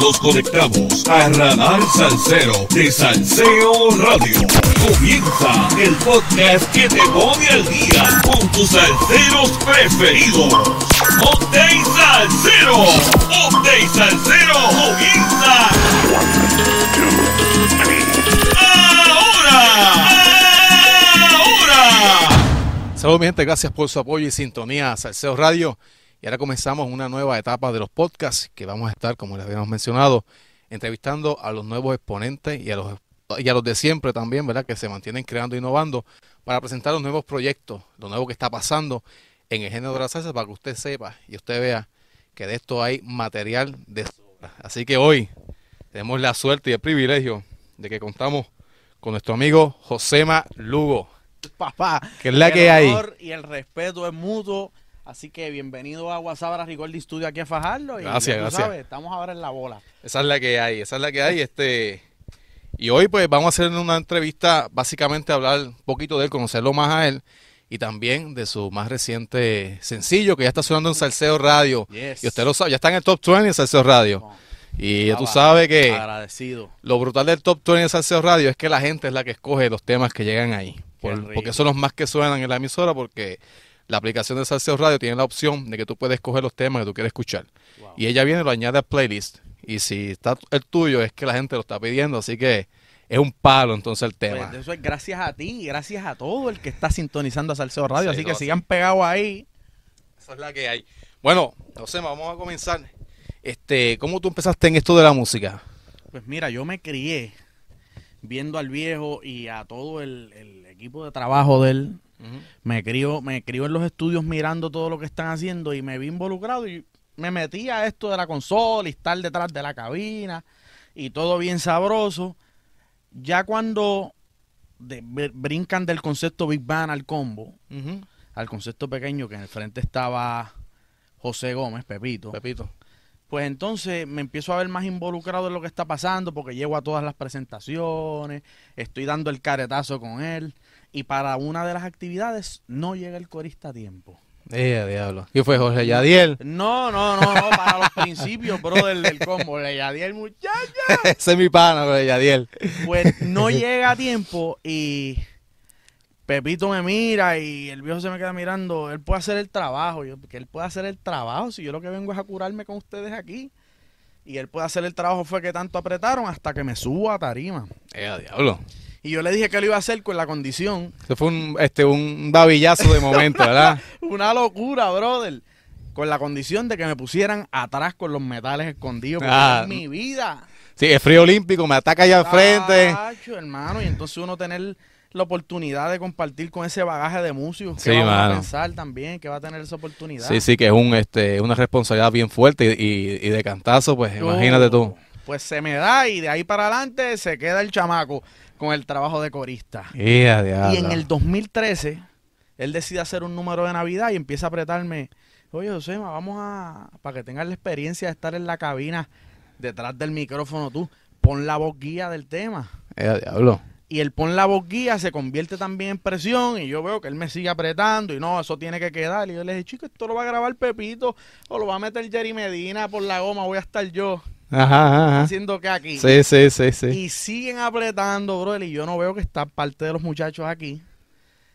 Nos conectamos a Radar Salsero de Salseo Radio. Comienza el podcast que te pone al día con tus salseros preferidos. Y Salsero. Y Salsero comienza. Ahora. Ahora. Saludos mi gente, gracias por su apoyo y sintonía a Salseo Radio. Y ahora comenzamos una nueva etapa de los podcasts que vamos a estar, como les habíamos mencionado, entrevistando a los nuevos exponentes y a los, y a los de siempre también, ¿verdad? Que se mantienen creando e innovando para presentar los nuevos proyectos, lo nuevo que está pasando en el género de la salsa para que usted sepa y usted vea que de esto hay material de sobra. Así que hoy tenemos la suerte y el privilegio de que contamos con nuestro amigo Josema Lugo. papá. Que es la el que hay. honor y el respeto es mutuo. Así que bienvenido a WhatsApp Recording Studio aquí a Fajarlo. Y Gracias, gracias. sabes, estamos ahora en la bola. Esa es la que hay, esa es la que hay. Este, y hoy pues vamos a hacer una entrevista, básicamente hablar un poquito de él, conocerlo más a él y también de su más reciente sencillo que ya está sonando en Salseo Radio. Yes. Y usted lo sabe, ya está en el top 20 de Salseo Radio. No, Y ya tú sabes que Agradecido. lo brutal del top 20 de Salseo Radio es que la gente es la que escoge los temas que llegan ahí. Por- porque son los más que suenan en la emisora porque la aplicación de Salseo Radio tiene la opción de que tú puedes escoger los temas que tú quieres escuchar. Wow. Y ella viene y lo añade al playlist. Y si está el tuyo es que la gente lo está pidiendo, así que es un palo entonces el tema. Pues eso es gracias a ti gracias a todo el que está sintonizando a Salseo Radio. Sí, así que sigan pegados ahí. Esa es la que hay. Bueno, José, vamos a comenzar. Este, ¿cómo tú empezaste en esto de la música? Pues mira, yo me crié viendo al viejo y a todo el, el equipo de trabajo de él. Me crió, me crió en los estudios mirando todo lo que están haciendo y me vi involucrado y me metí a esto de la consola y estar detrás de la cabina y todo bien sabroso. Ya cuando de- brincan del concepto Big Bang al combo, al concepto pequeño que en el frente estaba José Gómez, Pepito, Pepito. pues entonces me empiezo a ver más involucrado en lo que está pasando porque llego a todas las presentaciones, estoy dando el caretazo con él y para una de las actividades no llega el corista a tiempo. Eh, diablo. ¿Qué fue Jorge Yadiel? No, no, no, no, para los principios, bro, del, del combo, le di el muchacho. Ese es mi pana, Jorge Yadiel. Pues no llega a tiempo y Pepito me mira y el viejo se me queda mirando. Él puede hacer el trabajo, yo, que él puede hacer el trabajo. Si yo lo que vengo es a curarme con ustedes aquí. Y él puede hacer el trabajo, fue que tanto apretaron hasta que me subo a tarima. Eh, diablo. Y yo le dije que lo iba a hacer con la condición. Eso fue un, este, un babillazo de momento, ¿verdad? Una locura, brother. Con la condición de que me pusieran atrás con los metales escondidos. Porque Ah. es mi vida. Sí, el frío olímpico me ataca allá al frente. Hermano, y entonces uno tener la oportunidad de compartir con ese bagaje de músicos Sí, que vamos mano. a pensar también que va a tener esa oportunidad. Sí, sí, que es un, este, una responsabilidad bien fuerte y, y- y de cantazo, pues imagínate tú. Pues se me da y de ahí para adelante se queda el chamaco con el trabajo de corista. Yeah, diablo. Y en el 2013 él decide hacer un número de Navidad y empieza a apretarme, oye Josema, vamos a, para que tengas la experiencia de estar en la cabina detrás del micrófono tú, pon la voz guía del tema. Eh, diablo. y el pon la voz guía se convierte también en presión y yo veo que él me sigue apretando y no, eso tiene que quedar. Y yo le dije, chico, esto lo va a grabar Pepito o lo va a meter Jerry Medina por la goma, voy a estar yo Ajá, ajá, haciendo que aquí. Sí, sí, sí, sí. Y siguen apretando, bro, y yo no veo que está parte de los muchachos aquí.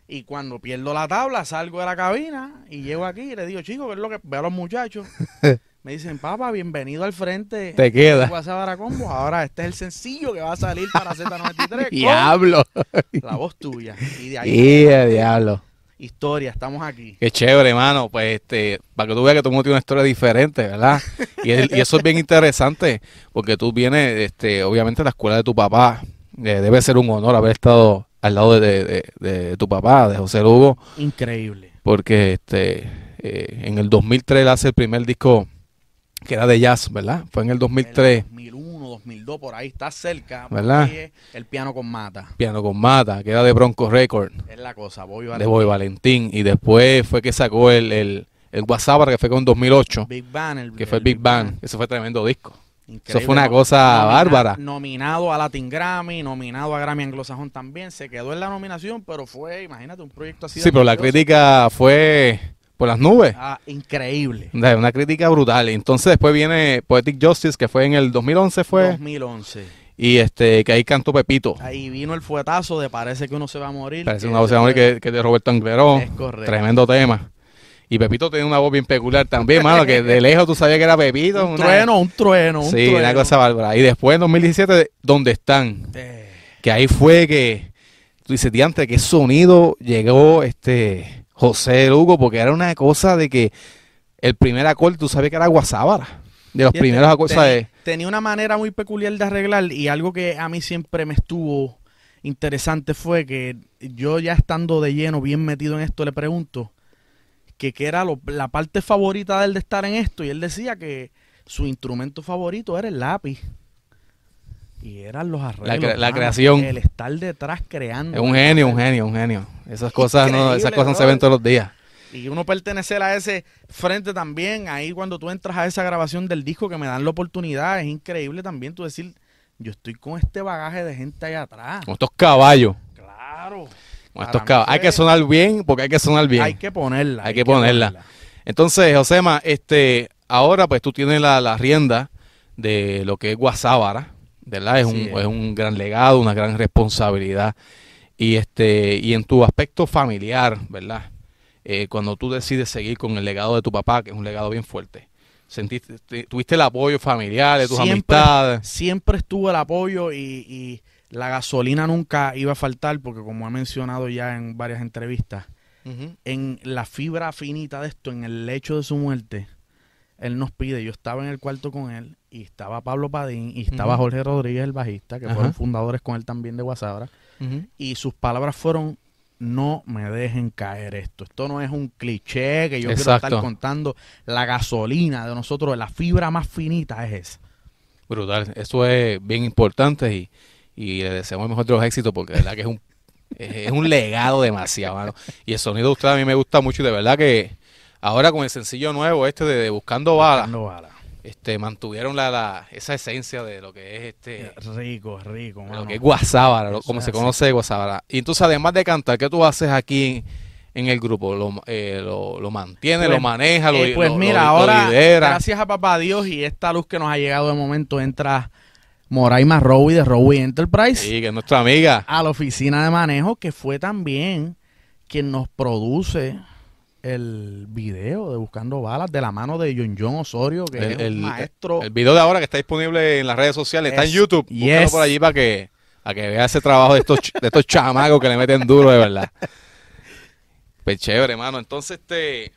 Y cuando pierdo la tabla, salgo de la cabina y llego aquí y le digo, chico, ¿qué es lo que veo a los muchachos? Me dicen, papá, bienvenido al frente. Te queda. Combo. Ahora este es el sencillo que va a salir para Z93. con Diablo. la voz tuya. Y de ahí, Yeah, diablo. Historia, estamos aquí. Qué chévere, hermano. Pues este, para que tú veas que todo el mundo tiene una historia diferente, ¿verdad? Y, es- y eso es bien interesante, porque tú vienes, este, obviamente, de la escuela de tu papá. Eh, debe ser un honor haber estado al lado de, de- de tu papá, de José Lugo, Increíble. porque este, eh, en el 2003 él hace el primer disco que era de jazz, ¿verdad? Fue en el 2003, 2001, 2002, por ahí está cerca. ¿Verdad? El piano con mata. Piano con Mata, que era de Bronco Record, Es la cosa. Voy de Boy Valentín, y después fue que sacó el, el, el WhatsApp, que fue con 2008, Big Bang. el- que fue el Big Bang. Ese fue tremendo disco. Increíble. Eso fue una cosa bárbara. Nominado a Latin Grammy, nominado a Grammy Anglosajón también. Se quedó en la nominación, pero fue, imagínate, un proyecto así. de Sí, pero la crítica fue por las nubes. Ah, increíble. Una crítica brutal. Entonces después viene Poetic Justice, que fue en el 2011, fue. 2011. Y este, que ahí cantó Pepito. Ahí vino el fuetazo de Parece que uno se va a morir. Parece una voz se va a morir que, que de Roberto Angleró. Es correcto. Tremendo tema. Y Pepito tiene una voz bien peculiar también, mano, que de lejos tú sabías que era Pepito. Un una- trueno, un trueno, un Sí, trueno. una cosa bárbara. Y después en 2017, ¿dónde están? Eh, Que ahí fue que tú dices, diante, qué sonido llegó este José Lugo, porque era una cosa de que el primer acorde tú sabías que era Guasábara. De los Fíjate, primeros acordes. tenía- ¿sabes? Tenía una manera muy peculiar de arreglar y algo que a mí siempre me estuvo interesante fue que yo ya estando de lleno, bien metido en esto, le pregunto que qué era lo- la parte favorita de él de estar en esto y él decía que su instrumento favorito era el lápiz. Y eran los arreglos. la mano, creación. El estar detrás creando. Es un genio, un genio, un genio. Esas cosas no, esas cosas se ven todos los días. Y uno pertenecer a ese frente también, ahí cuando tú entras a esa grabación del disco que me dan la oportunidad, es increíble también tú decir, yo estoy con este bagaje de gente allá atrás. Con estos caballos. Claro. Con estos caballos. Hay que sonar bien porque hay que sonar bien. Hay que ponerla. Hay que ponerla. Entonces, Josema, este, ahora pues tú tienes la, la rienda de lo que es Guasábara, ¿verdad? Es un, es. un gran legado, una gran responsabilidad. Y este, y en tu aspecto familiar, ¿verdad? Eh, cuando tú decides seguir con el legado de tu papá, que es un legado bien fuerte, sentiste, te- tuviste el apoyo familiar de tus Siempre- amistades. Siempre estuvo el apoyo y, y la gasolina nunca iba a faltar porque como he mencionado ya en varias entrevistas, en la fibra finita de esto, en el lecho de su muerte, él nos pide, yo estaba en el cuarto con él y estaba Pablo Padín y estaba. Jorge Rodríguez, el bajista, que Ajá. fueron fundadores con él también de Guasabra, y sus palabras fueron, no me dejen caer esto, esto no es un cliché que yo quiero estar contando, la gasolina de nosotros, la fibra más finita es esa. Brutal, eso es bien importante y, y le deseamos el mejor de los éxitos porque de verdad que es un, es es un legado demasiado, mano. Y el sonido de usted a mí me gusta mucho y de verdad que ahora con el sencillo nuevo este de, Buscando Balas, Buscando este, mantuvieron la, la- esa esencia de lo que es este Rico, rico, de mano. lo que es Guasábara, como se conoce de Guasábara. Y entonces además de cantar, ¿qué tú haces aquí en, el grupo? ¿Lo, eh, lo, lo mantiene, Pues, lo maneja, lo, Eh, pues lo- mira, ahora, lidera? gracias a papá Dios y esta luz que nos ha llegado de momento, entra Moraima Rowie de Rowie Enterprise Sí, que es nuestra amiga. a la oficina de manejo, que fue también quien nos produce el video de Buscando Balas de la mano de John John Osorio, que El- es el- maestro. El video de ahora que está disponible en las redes sociales está en Es- YouTube. Búscalo yes. por allí para que, para que vea ese trabajo de estos, de estos chamacos que le meten duro, de verdad. Pues chévere, hermano. Entonces, este.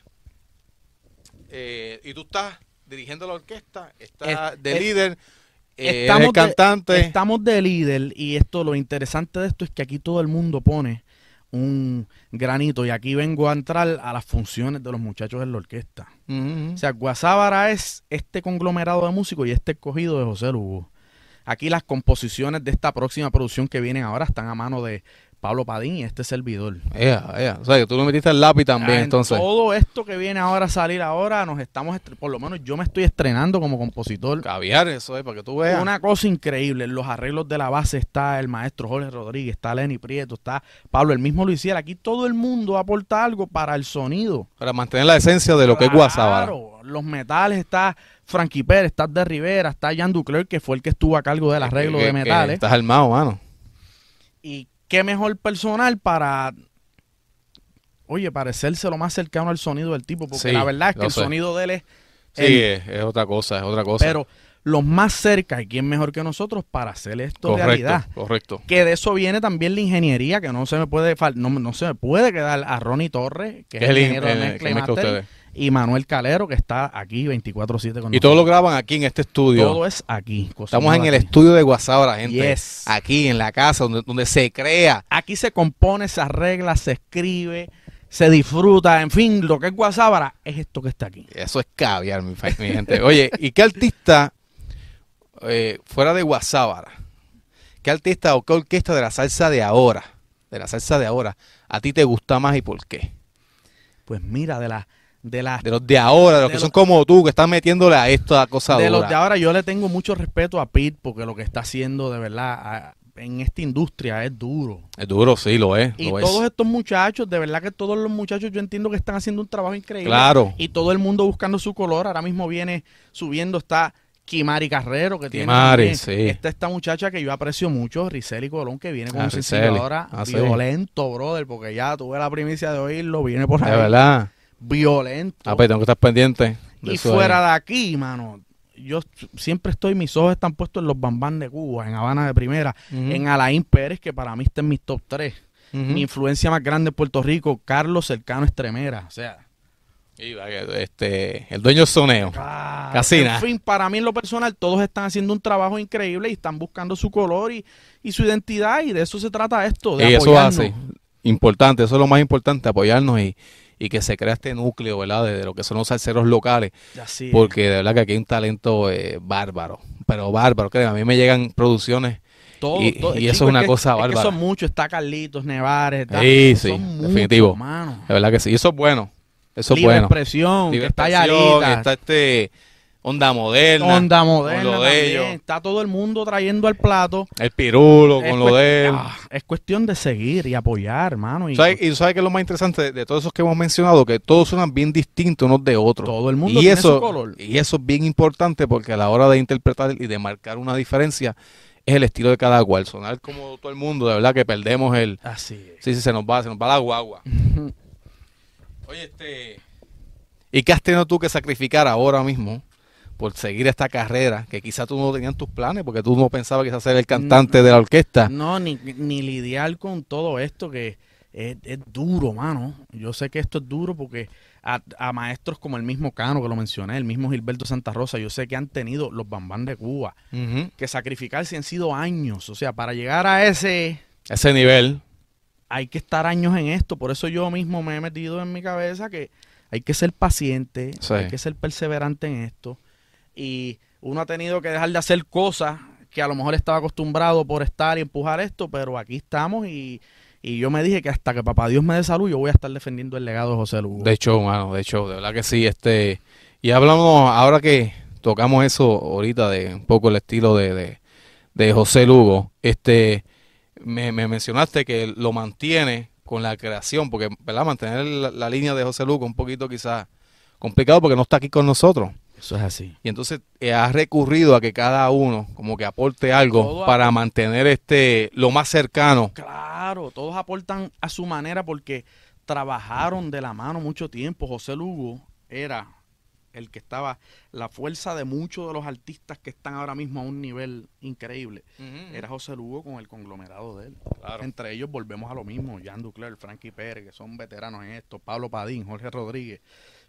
eh, y tú estás dirigiendo la orquesta, estás Es- de es- líder, eh, estamos el de- cantante. Estamos de líder y esto lo interesante de esto es que aquí todo el mundo pone un granito y aquí vengo a entrar a las funciones de los muchachos en la orquesta. O sea, Guasábara es este conglomerado de músicos y este escogido de José Lugo. Aquí las composiciones de esta próxima producción que vienen ahora están a mano de Pablo Padín y este servidor. O sea, que tú le metiste el lápiz también, Ah, en entonces. Todo esto que viene ahora a salir ahora, nos estamos, por lo menos yo me estoy estrenando como compositor. Caviar, eso es, para que tú veas. Una cosa increíble, los arreglos de la base está el maestro Jorge Rodríguez, está Lenny Prieto, está Pablo, el mismo Luisiel. Aquí todo el mundo aporta algo para el sonido. Para mantener la esencia de lo que es Guasábara. Claro, los metales está Frankie Pérez, está de Rivera, está Jan Duclerc, que fue el que estuvo a cargo del arreglo Que- de que metales. Estás armado, mano. Y qué mejor personal para, oye, parecerse lo más cercano al sonido del tipo, porque Sí, la verdad es que el sé. sonido de él es... Sí, es, es otra cosa, es otra cosa. pero los más cerca, ¿y quién mejor que nosotros para hacer esto correcto, realidad? correcto. Que de eso viene también la ingeniería, que no se me puede no, no se me puede quedar a Ronnie Torres, que es el el- ingeniero de el- mezcla y que mezcla ustedes. y Manuel Calero, que está aquí 24-7 con Y todo lo graban aquí en este estudio. Todo es aquí. Estamos en el estudio de Guasábara, gente. Yes. Aquí en la casa donde, donde se crea. Aquí se compone, se arregla, se escribe, se disfruta, en fin, lo que es Guasábara es esto que está aquí. Eso es caviar, mi, mi gente. Oye, ¿y qué artista eh, fuera de Guasábara? ¿Qué artista o qué orquesta de la salsa de ahora, de la salsa de ahora, a ti te gusta más y por qué? Pues mira, de las de las De los de ahora, de los De que los- son como tú, que están metiéndole a esta cosa de dura. los de ahora yo le tengo mucho respeto a Pete porque lo que está haciendo de verdad, a- en esta industria es duro. Es duro, sí, lo es. Y lo todos es. estos muchachos, de verdad que todos los muchachos yo entiendo que están haciendo un trabajo increíble. Claro. Y todo el mundo buscando su color. Ahora mismo viene subiendo, está Kimari Carrero, que tiene Kimari, también. sí. Esta esta muchacha que yo aprecio mucho, Riseli Colón, que viene con Ah, un Ah, sí. violento, brother, porque ya tuve la primicia de oírlo, viene por De ahí. verdad. Violento. Ah, pues tengo que estar pendiente. de y fuera de aquí, mano, yo siempre estoy, mis ojos están puestos en los bambán de Cuba, en Habana de Primera, en Alain Pérez, que para mí está en mis top 3. Ujú. Mi influencia más grande en Puerto Rico, Carlos Cercano Estremera. O sea, este, el dueño soneo. Casina. En fin, para mí en lo personal, todos están haciendo un trabajo increíble y están buscando su color y, y su identidad, y de eso se trata esto, de Y eso hace. Importante, eso es lo más importante, apoyarnos y, y que se crea este núcleo, ¿verdad? De, de lo que son los salseros locales. Así. Porque de verdad que aquí hay un talento eh, bárbaro. Pero bárbaro, que a mí me llegan producciones. Todo, y- todo- y chico, eso es una que- cosa es que bárbara. son muchos, está Carlitos, Nevares, está, Sí, sí, son muchos, definitivo. mano. De verdad que sí. Y eso es bueno. Eso es bueno. expresión, Libre que está expresión, Yarita, Está este Onda Moderna. Onda con Moderna lo de también, ellos. está todo el mundo trayendo al plato. El pirulo con lo de él. ah, es cuestión de seguir y apoyar, hermano. Y ¿Sabes? Y sabes que es lo más interesante de, de todos esos que hemos mencionado, que todos suenan bien distintos unos de otros. todo el mundo y tiene eso, su color. Y eso es bien importante porque a la hora de interpretar y de marcar una diferencia es el estilo de cada cual. Sonar como todo el mundo, de verdad que perdemos el... Así es. Sí, sí, se nos va, se nos va la guagua. Oye, este... ¿Y qué has tenido tú que sacrificar ahora mismo por seguir esta carrera que quizás tú no tenías en tus planes porque tú no pensabas quizás ser el cantante de la orquesta? No, ni, ni lidiar con todo esto que es, es duro, mano. Yo sé que esto es duro porque a, a maestros como el mismo Cano, que lo mencioné, el mismo Gilberto Santa Rosa, yo sé que han tenido los bambán de Cuba Ujú. que sacrificarse han sido años. O sea, para llegar a ese Ese nivel. Hay que estar años en esto. Por eso yo mismo me he metido en mi cabeza que hay que ser paciente, Sí. hay que ser perseverante en esto. Y uno ha tenido que dejar de hacer cosas que a lo mejor estaba acostumbrado por estar y empujar esto, pero aquí estamos y, y yo me dije que hasta que papá Dios me dé salud, yo voy a estar defendiendo el legado de José Lugo. De hecho, mano, de hecho, de verdad que sí. Este, y hablamos, ahora que tocamos eso ahorita de un poco el estilo de, de, de José Lugo, este, me, me mencionaste que lo mantiene con la creación, porque, ¿verdad? Mantener la, la línea de José Lugo un poquito quizás complicado porque no está aquí con nosotros. Eso es así. Y entonces eh, ha recurrido a que cada uno como que aporte algo para mantener este lo más cercano. Claro, todos aportan a su manera porque trabajaron de la mano mucho tiempo. José Lugo era el que estaba, la fuerza de muchos de los artistas que están ahora mismo a un nivel increíble. Era José Lugo con el conglomerado de él. Claro. Entre ellos volvemos a lo mismo, Jan Ducler, Frankie Pérez, que son veteranos en esto, Pablo Padín, Jorge Rodríguez.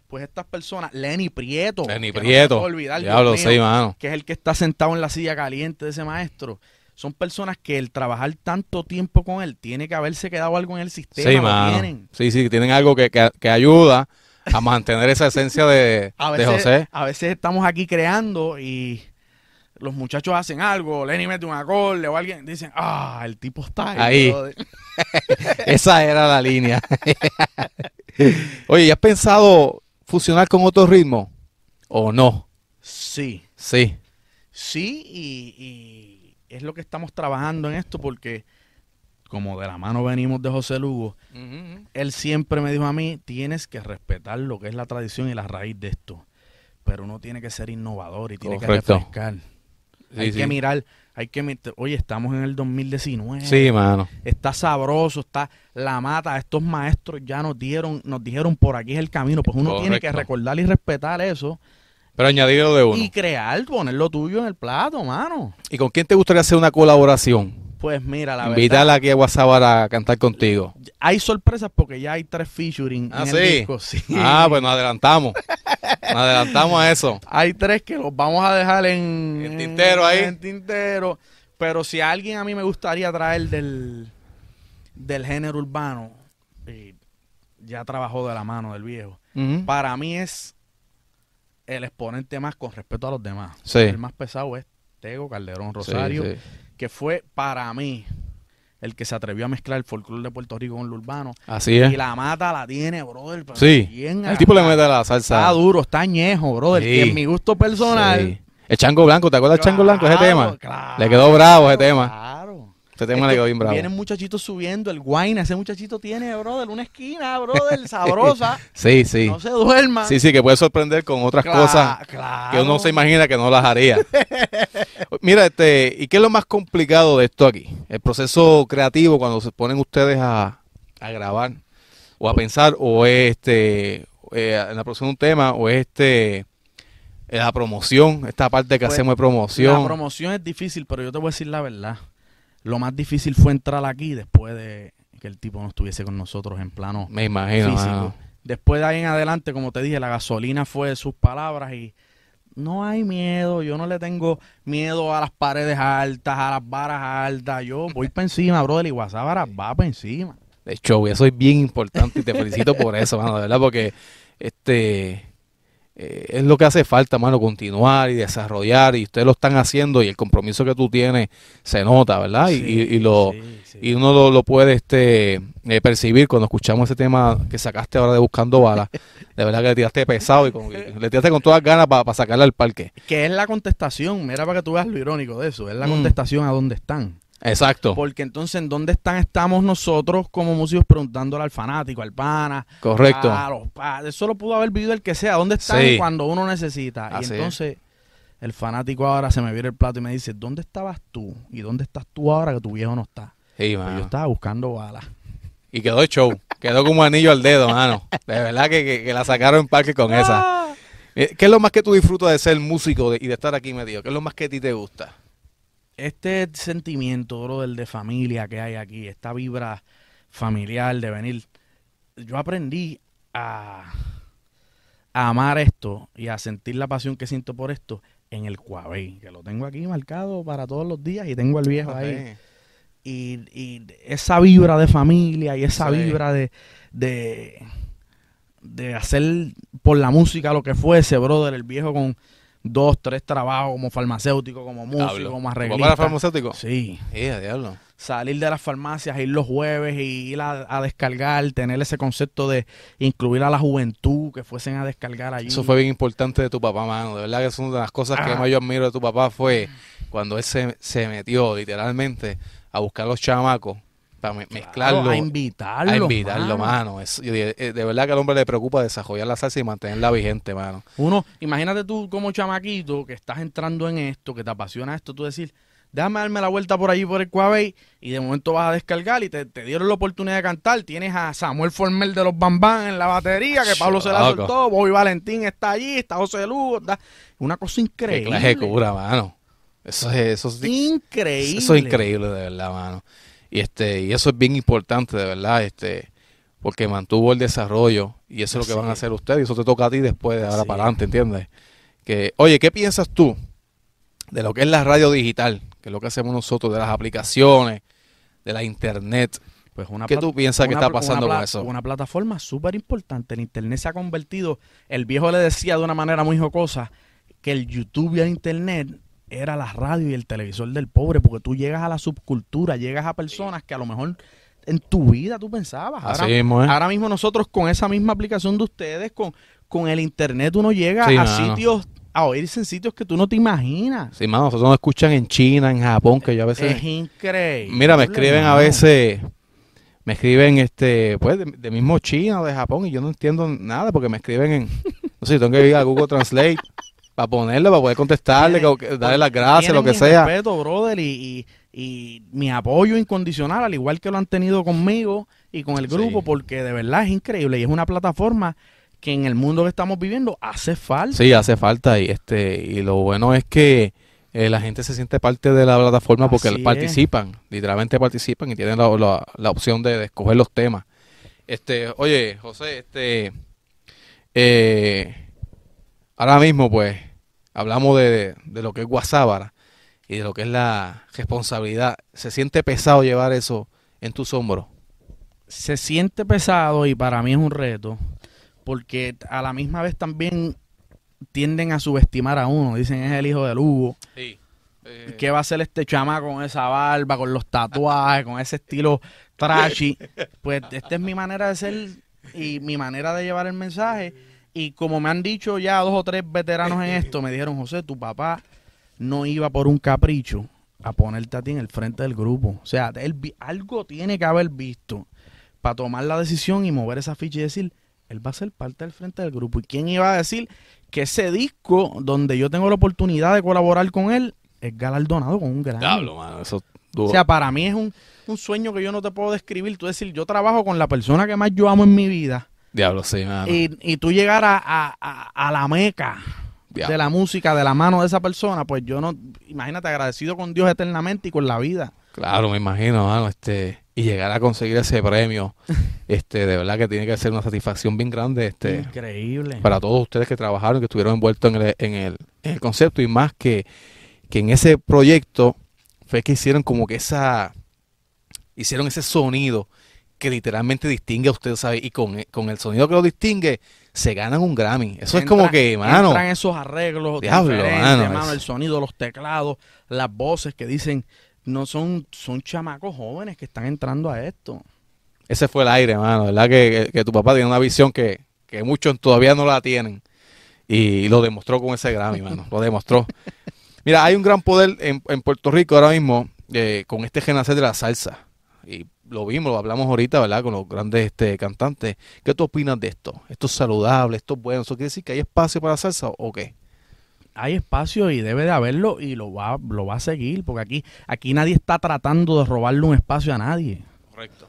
Pues estas personas, Lenny Prieto, Lenny que Prieto. olvidar, Dios Diablo, mío, sí, mano. que es el que está sentado en la silla caliente de ese maestro. Son personas que el trabajar tanto tiempo con él tiene que haberse quedado algo en el sistema. Sí, mano. tienen. Sí, sí, tienen algo que, que, que ayuda a mantener esa esencia de, A de veces, José. a veces estamos aquí creando y los muchachos hacen algo, Lenny mete un acorde o alguien dicen, ah, el tipo está ahí. Ahí. brother". Esa era la línea. Oye, ¿y has pensado fusionar con otro ritmo? ¿O no? Sí, Sí. sí, y, y es lo que estamos trabajando en esto porque como de la mano venimos de José Lugo, él siempre me dijo a mí, tienes que respetar lo que es la tradición y la raíz de esto, pero uno tiene que ser innovador y tiene Correcto. que refrescar. Sí, hay sí. que mirar, hay que mit- oye, estamos en el 2019. Sí, mano. Está sabroso, está la mata, estos maestros ya nos dieron, nos dijeron por aquí es el camino, pues uno tiene que recordar y respetar eso Pero añadido de uno. y crear, poner lo tuyo en el plato, mano. ¿Y con quién te gustaría hacer una colaboración? Pues mira, la verdad, aquí a WhatsApp a cantar contigo. hay sorpresas porque ya hay tres featuring Ah, en ¿sí? el disco. Sí. Ah, pues nos adelantamos. Nos adelantamos a eso. Hay tres que los vamos a dejar en En tintero ahí. En tintero. Pero si a alguien a mí me gustaría traer del, del género urbano, y ya trabajó de la mano del viejo. Para mí es el exponente más con respeto a los demás. Sí. El más pesado es Tego Calderón Rosario, Sí, sí. Que fue para mí el que se atrevió a mezclar el folclore de Puerto Rico con lo urbano. Así es. Y la mata la tiene, brother. pero Sí. bien El tipo le mete la Está salsa. duro, está añejo, brother. Sí. Que en mi gusto personal. Sí. El chango blanco, ¿te acuerdas del chango blanco ese Claro, tema? claro, Le quedó bravo ese tema. Este tema le quedó bien bravo. Vienen muchachitos subiendo, el guayna, ese muchachito tiene, brother, una esquina, brother, sabrosa. sí, sí. No se duerma. Sí, sí, que puede sorprender con otras cosas claro. que uno se imagina que no las haría. Mira, este, ¿y qué es lo más complicado de esto aquí? El proceso creativo cuando se ponen ustedes a, a grabar o a pensar o es este eh, en la producción de un tema o es este la promoción, esta parte que Pues, hacemos de promoción. La promoción es difícil, pero yo te voy a decir la verdad. Lo más difícil fue entrar aquí después de que el tipo no estuviese con nosotros en plano Me imagino. físico. mano. Después de ahí en adelante, como te dije, la gasolina fue sus palabras y no hay miedo. Yo no le tengo miedo a las paredes altas, a las varas altas. Yo voy para encima, brother, y Guasábara va para encima. de show. Y eso es bien importante y te felicito por eso, mano, de verdad, porque este eh, es lo que hace falta, mano, continuar y desarrollar. Y ustedes lo están haciendo y el compromiso que tú tienes se nota, ¿verdad? Y, Sí, y- y lo, sí, sí. y uno lo, lo puede este eh, percibir cuando escuchamos ese tema que sacaste ahora de Buscando Balas. De verdad que le tiraste pesado y le tiraste con todas ganas para sacarla al parque. Que es la contestación, mira para que tú veas lo irónico de eso, es la Mm. contestación a dónde están. Exacto, Porque entonces, ¿en dónde están? Estamos nosotros como músicos preguntándole al fanático, al pana. correcto. a los Eso lo pudo haber vivido el que sea. ¿Dónde están Sí. cuando uno necesita? Así y es. entonces, el fanático ahora se me vira el plato y me dice, ¿dónde estabas tú? ¿Y dónde estás tú ahora que tu viejo no está? Sí, Pues yo estaba buscando balas. Y quedó de show. Quedó como anillo al dedo, mano. De verdad que, que- que la sacaron en parque con esa. Ah. Eh, ¿Qué es lo más que tú disfrutas de ser músico y de estar aquí metido? ¿Qué es lo más que a ti te gusta? Este sentimiento, brother, de familia que hay aquí, esta vibra familiar de venir. Yo aprendí a, a amar esto y a sentir la pasión que siento por esto en el Cuabey, que lo tengo aquí marcado para todos los días y tengo al viejo ahí. y, y esa vibra de familia y esa Sí. vibra de, de de hacer por la música lo que fuese, brother, el viejo con dos, tres trabajos como farmacéutico, como músico, Diablo. como ¿Tu papá arreglista. era farmacéutico? Sí, a diablo. salir de las farmacias, ir los jueves y ir a, a descargar, tener ese concepto de incluir a la juventud, que fuesen a descargar allí. Eso fue bien importante de tu papá, mano. De verdad que es una de las cosas que Ah. más yo admiro de tu papá fue cuando él se, se metió literalmente a buscar a los chamacos para Claro, mezclarlo. a invitarlo. a invitarlo, mano. Es- y de, eh, de verdad que al hombre le preocupa desarrollar la salsa y mantenerla vigente, mano. Uno, imagínate tú como chamaquito que estás entrando en esto, que te apasiona esto, tú decir, déjame darme la vuelta por allí por el Cuavey y de momento vas a descargar y te, te dieron la oportunidad de cantar. Tienes a Samuel Formel de los Bambán en la batería, que Pablo se la soltó, Bobby Valentín está allí, está José Lugo, está- una cosa Qué increíble. clase de cura, mano. Eso es, eso es, Increíble. Eso es increíble, de verdad, mano. Y este, y eso es bien importante, de verdad, este, porque mantuvo el desarrollo y eso es lo que van a hacer ustedes y eso te toca a ti después de ahora para adelante, ¿entiendes? Que, oye, ¿qué piensas tú de lo que es la radio digital? Que es lo que hacemos nosotros, de las aplicaciones, de la internet. Pues una ¿Qué tú piensas que está pasando con eso? Una plataforma súper importante. El Internet se ha convertido, el viejo le decía de una manera muy jocosa, que el YouTube y el Internet era la radio y el televisor del pobre, porque tú llegas a la subcultura, llegas a personas que a lo mejor en tu vida tú pensabas. Así Ahora, mismo, ¿eh? ahora mismo nosotros con esa misma aplicación de ustedes, con, con el Internet uno llega Sí, a mano. sitios, a oírse en sitios que tú no te imaginas. Sí, mano, nosotros nos escuchan en China, en Japón, que yo a veces... Es increíble. Mira, me escriben a veces, me escriben este, pues de, de mismo China o de Japón y yo no entiendo nada porque me escriben en, no sé, tengo que ir a Google Translate para ponerlo, para poder contestarle, Tiene- darle las gracias, lo que mi sea. respeto, brother, y, y- y mi apoyo incondicional, al igual que lo han tenido conmigo y con el grupo, Sí. porque de verdad es increíble y es una plataforma que en el mundo que estamos viviendo hace falta. Sí, hace falta y este y lo bueno es que eh, la gente se siente parte de la plataforma porque es. participan, literalmente participan y tienen la, la- la opción de, de escoger los temas. Este, oye, José, este, eh, ahora mismo pues hablamos de, de lo que es Guasábara y de lo que es la responsabilidad. ¿Se siente pesado llevar eso en tus hombros? Se siente pesado y para mí es un reto, porque a la misma vez también tienden a subestimar a uno. Dicen es el hijo de Lugo. Sí. ¿Qué va a hacer este chama con esa barba, con los tatuajes, con ese estilo trashy? Pues esta es mi manera de ser y mi manera de llevar el mensaje. Y como me han dicho ya dos o tres veteranos en esto, me dijeron, José, tu papá no iba por un capricho a ponerte a ti en el frente del grupo. O sea, él algo tiene que haber visto para tomar la decisión y mover esa ficha y decir, él va a ser parte del frente del grupo. ¿Y quién iba a decir que ese disco donde yo tengo la oportunidad de colaborar con él es galardonado con un Grammy? Diablo, mano, eso O sea, para mí es un, un sueño que yo no te puedo describir. Tú decir, yo trabajo con la persona que más yo amo en mi vida Diablo, sí, mano. y, y tú llegar a, a- a- a la meca Diablo. de la música de la mano de esa persona, pues yo no, imagínate, agradecido con Dios eternamente y con la vida. Claro, me imagino, mano, este, y llegar a conseguir ese premio, este, de verdad que tiene que ser una satisfacción bien grande, este, Increíble. para todos ustedes que trabajaron, que estuvieron envueltos en el, en el, en el concepto y más que, que en ese proyecto fue que hicieron como que esa, hicieron ese sonido que literalmente distingue a ustedes, ¿sabes? Y con, con el sonido que lo distingue, se ganan un Grammy. Eso es como que, mano, Entran esos arreglos Diablo, mano, el sonido, los teclados, las voces que dicen, no son, son chamacos jóvenes que están entrando a esto. ese fue el aire, mano, ¿verdad? Que, que- que tu papá tiene una visión que, que muchos todavía no la tienen. Y lo demostró con ese Grammy, mano. Lo demostró. Mira, hay un gran poder en, en Puerto Rico ahora mismo eh, con este renacer de la salsa. Y lo vimos, lo hablamos ahorita, ¿verdad? Con los grandes este, cantantes. ¿Qué tú opinas de esto? ¿Esto es saludable? ¿Esto es bueno? ¿Eso quiere decir que hay espacio para la salsa o qué? Hay espacio y debe de haberlo y lo va, lo va a seguir, porque aquí, aquí nadie está tratando de robarle un espacio a nadie. Correcto.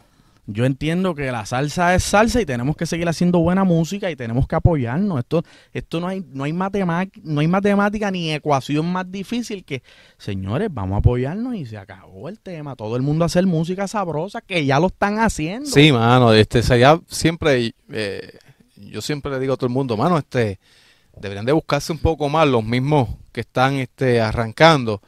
Yo entiendo que la salsa es salsa y tenemos que seguir haciendo buena música y tenemos que apoyarnos. Esto, esto no hay, no hay matemática, no hay ni ecuación más difícil que, señores, vamos a apoyarnos y se acabó el tema. Todo el mundo a hacer música sabrosa, que ya lo están haciendo. Sí, mano, este sería siempre, eh, yo siempre le digo a todo el mundo, mano, este, deberían de buscarse un poco más los mismos que están este, arrancando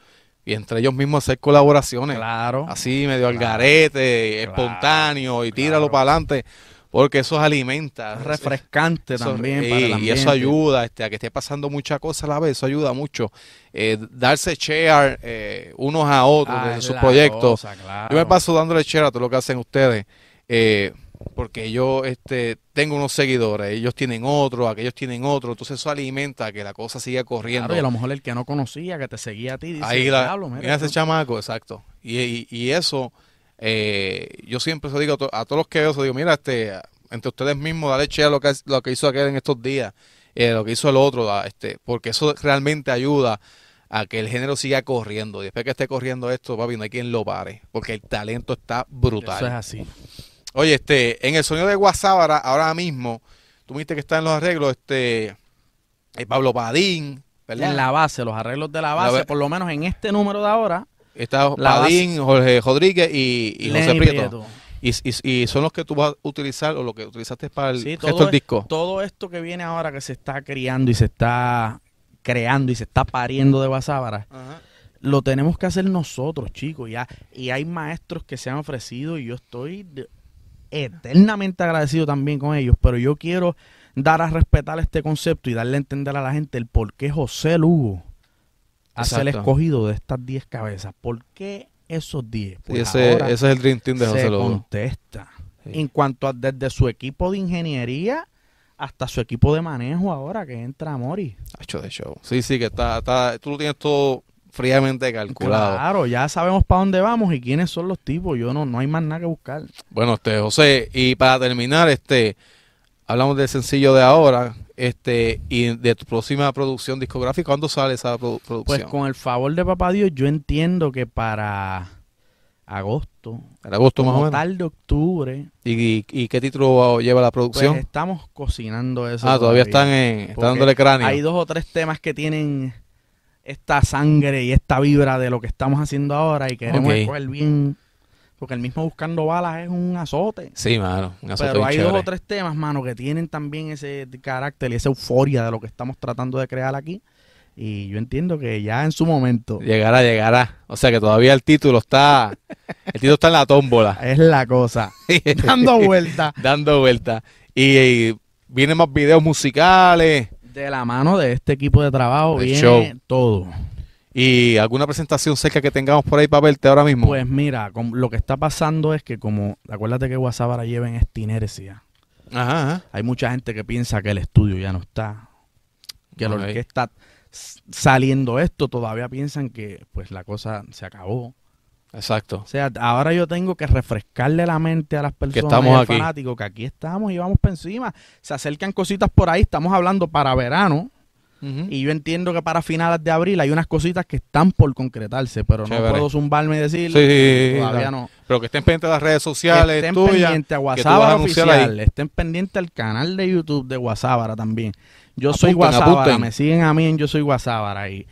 y entre ellos mismos hacer colaboraciones, Claro. así medio al garete, Claro. espontáneo y tíralo Claro. para adelante, porque eso alimenta. Es refrescante Eso- también y, para el y eso ayuda este, a que esté pasando muchas cosas a la vez, eso ayuda mucho. Eh, darse share eh, unos a otros Ah, es sus proyectos. cosa. Yo me paso dándole share a todo lo que hacen ustedes, eh, porque yo este, tengo unos seguidores, ellos tienen otros, aquellos tienen otros, entonces eso alimenta que la cosa siga corriendo. Claro, y a lo mejor el que no conocía, que te seguía a ti, dice, Ahí la, "Diablo, mira, mira ese chamaco, exacto. Y, y, y eso, eh, yo siempre se digo a, to- a todos los que veo, se digo, mira, este, entre ustedes mismos, dale share a lo que, lo que hizo aquel en estos días, eh, lo que hizo el otro, este, porque eso realmente ayuda a que el género siga corriendo. Y después que esté corriendo esto, papi, no hay quien lo pare, porque el talento está brutal. Eso es así. Oye, este, en el sonido de Guasábara, ahora mismo, tú viste que está en los arreglos, este, eh, Pablo Padín, ¿verdad? En la base, los arreglos de la base, ba- por lo menos en este número de ahora, Está Padín, Jorge Rodríguez y, y José Prieto. Y, y- y son los que tú vas a utilizar o lo que utilizaste para el Sí, del disco. todo esto que viene ahora que se está criando y se está creando y se está pariendo de Guasábara, lo tenemos que hacer nosotros, chicos. Ya, y hay maestros que se han ofrecido y yo estoy de- eternamente agradecido también con ellos, pero yo quiero dar a respetar este concepto y darle a entender a la gente el por qué José Lugo hace el escogido de estas 10 cabezas. ¿Por qué esos 10? Sí, Pues ese, es el Dream Team de se José Lobo. contesta. Sí. En cuanto a desde su equipo de ingeniería hasta su equipo de manejo ahora que entra Mori. Hacho de show. Sí, sí, que está, está, tú lo tienes todo fríamente calculado. Claro, ya sabemos para dónde vamos y quiénes son los tipos. Yo no, no hay más nada que buscar. Bueno, este, José, y para terminar, este, hablamos del sencillo de ahora, este, y de tu próxima producción discográfica. ¿Cuándo sale esa produ- Pues producción? con el favor de papá Dios, yo entiendo que para agosto, en agosto más o menos. tal de octubre, ¿Y, y, y qué título lleva la pues producción? estamos cocinando eso. ah, todavía están en, están dándole cráneo. Hay dos o tres temas que tienen esta sangre y esta vibra de lo que estamos haciendo ahora y queremos Ok. escoger bien. Porque el mismo Buscando Balas es un azote. Sí, mano. un azote Pero hay chévere. dos o tres temas, mano, que tienen también ese carácter y esa euforia de lo que estamos tratando de crear aquí. Y yo entiendo que ya en su momento Llegará, llegará. O sea que todavía el título está, el título está en la tómbola, es la cosa. Dando vueltas dando vuelta. Y, y vienen más videos musicales de la mano de este equipo de trabajo El viene show. todo. y alguna presentación cerca que tengamos por ahí para verte ahora mismo. Pues mira, lo que está pasando es que como, acuérdate que ahora lleva en esta inercia. Ajá, ajá. Hay mucha gente que piensa que el estudio ya no está, que la Ok. orquesta saliendo esto, todavía piensan que pues la cosa se acabó. Exacto. O sea, ahora yo tengo que refrescarle la mente a las personas estamos y al aquí. fanático que aquí estamos y vamos por encima. Se acercan cositas por ahí, estamos hablando para verano. Y yo entiendo que para finales de abril hay unas cositas que están por concretarse, pero Chévere. no puedo zumbarme y decir Sí, todavía claro. no. Pero que estén pendientes de las redes sociales estén pendientes a que Guasábara oficial, ahí. estén pendientes al canal de YouTube de Guasábara también. Yo soy Apunten, Guasábara, me siguen a mí en Yo soy Guasábara y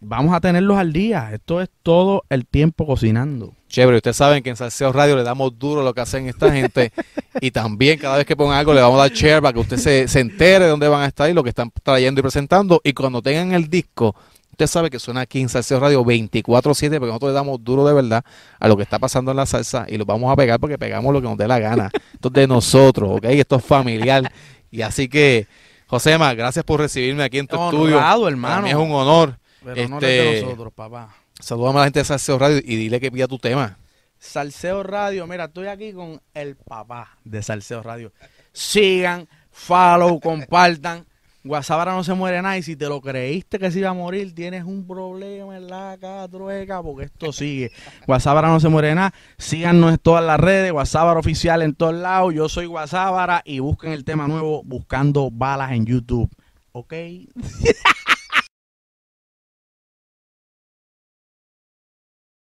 vamos a tenerlos al día. Esto es todo el tiempo cocinando. Chévere, ustedes saben que en Salseo Radio le damos duro lo que hacen esta gente y también cada vez que pongan algo le vamos a dar share para que usted se, se entere de dónde van a estar y lo que están trayendo y presentando y cuando tengan el disco, usted sabe que suena aquí en Salseo Radio 24/7 porque nosotros le damos duro de verdad a lo que está pasando en la salsa y lo vamos a pegar porque pegamos lo que nos dé la gana. Esto es de nosotros, ¿ok? Esto es familiar y así que, Josema, gracias por recibirme aquí en tu estudio. Honrado, Para hermano. mí es un honor. Pero no es de Este- nosotros, papá. Saludamos a la gente de Salseo Radio y dile que pida tu tema. Salseo Radio, mira, estoy aquí con el papá de Salseo Radio. Sigan, follow, compartan. Guasábara no se muere nada y si te lo creíste que se iba a morir, tienes un problema en la catrueca porque esto sigue. Guasábara no se muere nada. Síganos en todas las redes, Guasábara oficial en todos lados. Yo soy Guasábara y busquen el tema nuevo buscando balas en YouTube. ¿Ok?